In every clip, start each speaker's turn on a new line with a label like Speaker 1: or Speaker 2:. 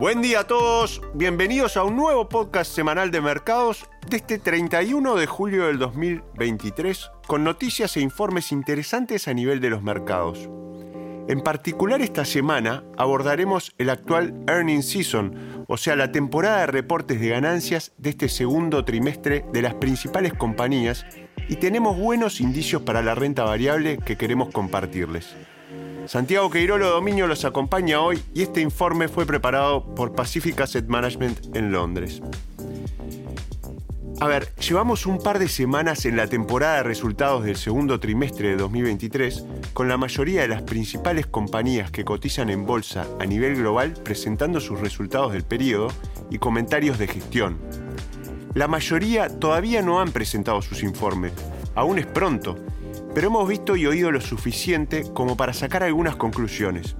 Speaker 1: Buen día a todos, bienvenidos a un nuevo podcast semanal de mercados de este 31 de julio del 2023 con noticias e informes interesantes a nivel de los mercados. En particular esta semana abordaremos el actual earning season, o sea, la temporada de reportes de ganancias de este segundo trimestre de las principales compañías y tenemos buenos indicios para la renta variable que queremos compartirles. Santiago Queirolo Dominio los acompaña hoy y este informe fue preparado por Pacific Asset Management en Londres. A ver, llevamos un par de semanas en la temporada de resultados del segundo trimestre de 2023 con la mayoría de las principales compañías que cotizan en bolsa a nivel global presentando sus resultados del periodo y comentarios de gestión. La mayoría todavía no han presentado sus informes, aún es pronto, pero hemos visto y oído lo suficiente como para sacar algunas conclusiones.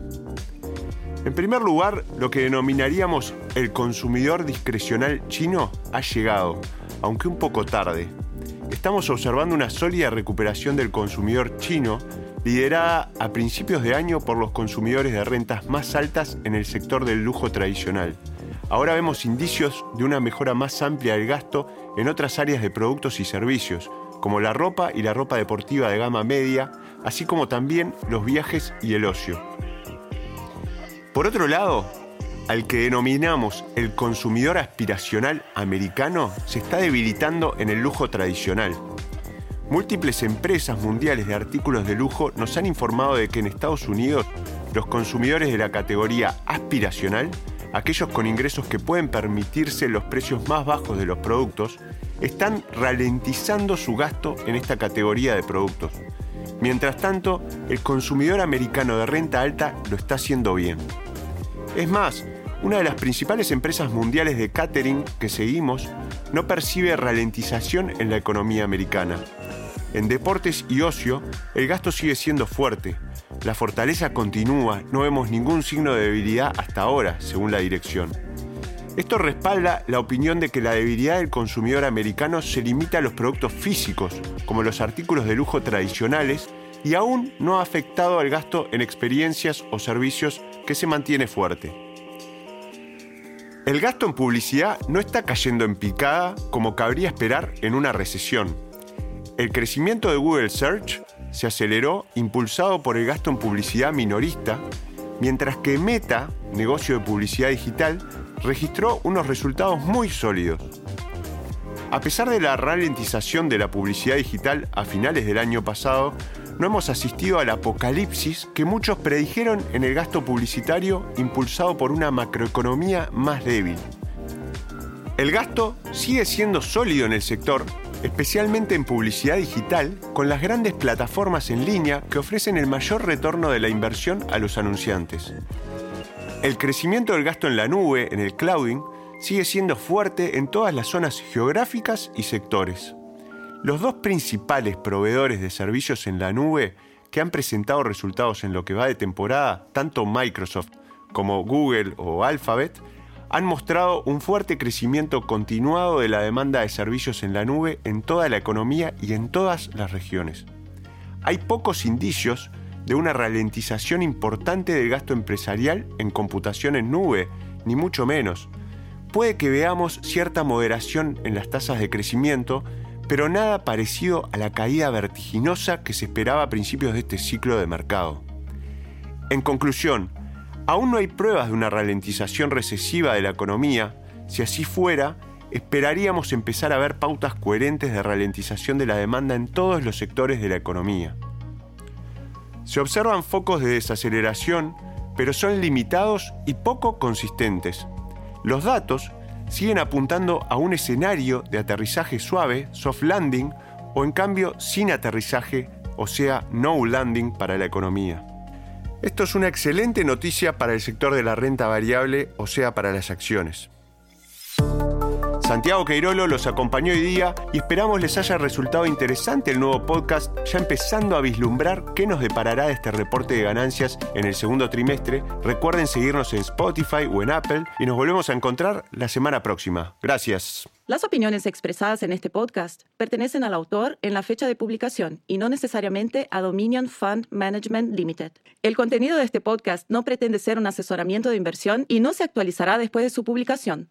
Speaker 1: En primer lugar, lo que denominaríamos el consumidor discrecional chino ha llegado, aunque un poco tarde. Estamos observando una sólida recuperación del consumidor chino, liderada a principios de año por los consumidores de rentas más altas en el sector del lujo tradicional. Ahora vemos indicios de una mejora más amplia del gasto en otras áreas de productos y servicios, como la ropa y la ropa deportiva de gama media, así como también los viajes y el ocio. Por otro lado, al que denominamos el consumidor aspiracional americano se está debilitando en el lujo tradicional. Múltiples empresas mundiales de artículos de lujo nos han informado de que en Estados Unidos los consumidores de la categoría aspiracional, aquellos con ingresos que pueden permitirse los precios más bajos de los productos, están ralentizando su gasto en esta categoría de productos. Mientras tanto, el consumidor americano de renta alta lo está haciendo bien. Es más, una de las principales empresas mundiales de catering que seguimos no percibe ralentización en la economía americana. En deportes y ocio, el gasto sigue siendo fuerte. La fortaleza continúa, no vemos ningún signo de debilidad hasta ahora, según la dirección. Esto respalda la opinión de que la debilidad del consumidor americano se limita a los productos físicos, como los artículos de lujo tradicionales, y aún no ha afectado al gasto en experiencias o servicios que se mantiene fuerte. El gasto en publicidad no está cayendo en picada como cabría esperar en una recesión. El crecimiento de Google Search se aceleró impulsado por el gasto en publicidad minorista, mientras que Meta, negocio de publicidad digital, registró unos resultados muy sólidos. A pesar de la ralentización de la publicidad digital a finales del año pasado, no hemos asistido al apocalipsis que muchos predijeron en el gasto publicitario impulsado por una macroeconomía más débil. El gasto sigue siendo sólido en el sector, especialmente en publicidad digital, con las grandes plataformas en línea que ofrecen el mayor retorno de la inversión a los anunciantes. El crecimiento del gasto en la nube, en el clouding, sigue siendo fuerte en todas las zonas geográficas y sectores. Los dos principales proveedores de servicios en la nube que han presentado resultados en lo que va de temporada, tanto Microsoft como Google o Alphabet, han mostrado un fuerte crecimiento continuado de la demanda de servicios en la nube en toda la economía y en todas las regiones. Hay pocos indicios de una ralentización importante del gasto empresarial en computación en nube, ni mucho menos. Puede que veamos cierta moderación en las tasas de crecimiento, pero nada parecido a la caída vertiginosa que se esperaba a principios de este ciclo de mercado. En conclusión, aún no hay pruebas de una ralentización recesiva de la economía. Si así fuera, esperaríamos empezar a ver pautas coherentes de ralentización de la demanda en todos los sectores de la economía. Se observan focos de desaceleración, pero son limitados y poco consistentes. Los datos siguen apuntando a un escenario de aterrizaje suave, soft landing, o en cambio sin aterrizaje, o sea, no landing para la economía. Esto es una excelente noticia para el sector de la renta variable, o sea, para las acciones. Santiago Queirolo los acompañó hoy día y esperamos les haya resultado interesante el nuevo podcast, ya empezando a vislumbrar qué nos deparará este reporte de ganancias en el segundo trimestre. Recuerden seguirnos en Spotify o en Apple y nos volvemos a encontrar la semana próxima. Gracias.
Speaker 2: Las opiniones expresadas en este podcast pertenecen al autor en la fecha de publicación y no necesariamente a Dominion Fund Management Limited. El contenido de este podcast no pretende ser un asesoramiento de inversión y no se actualizará después de su publicación.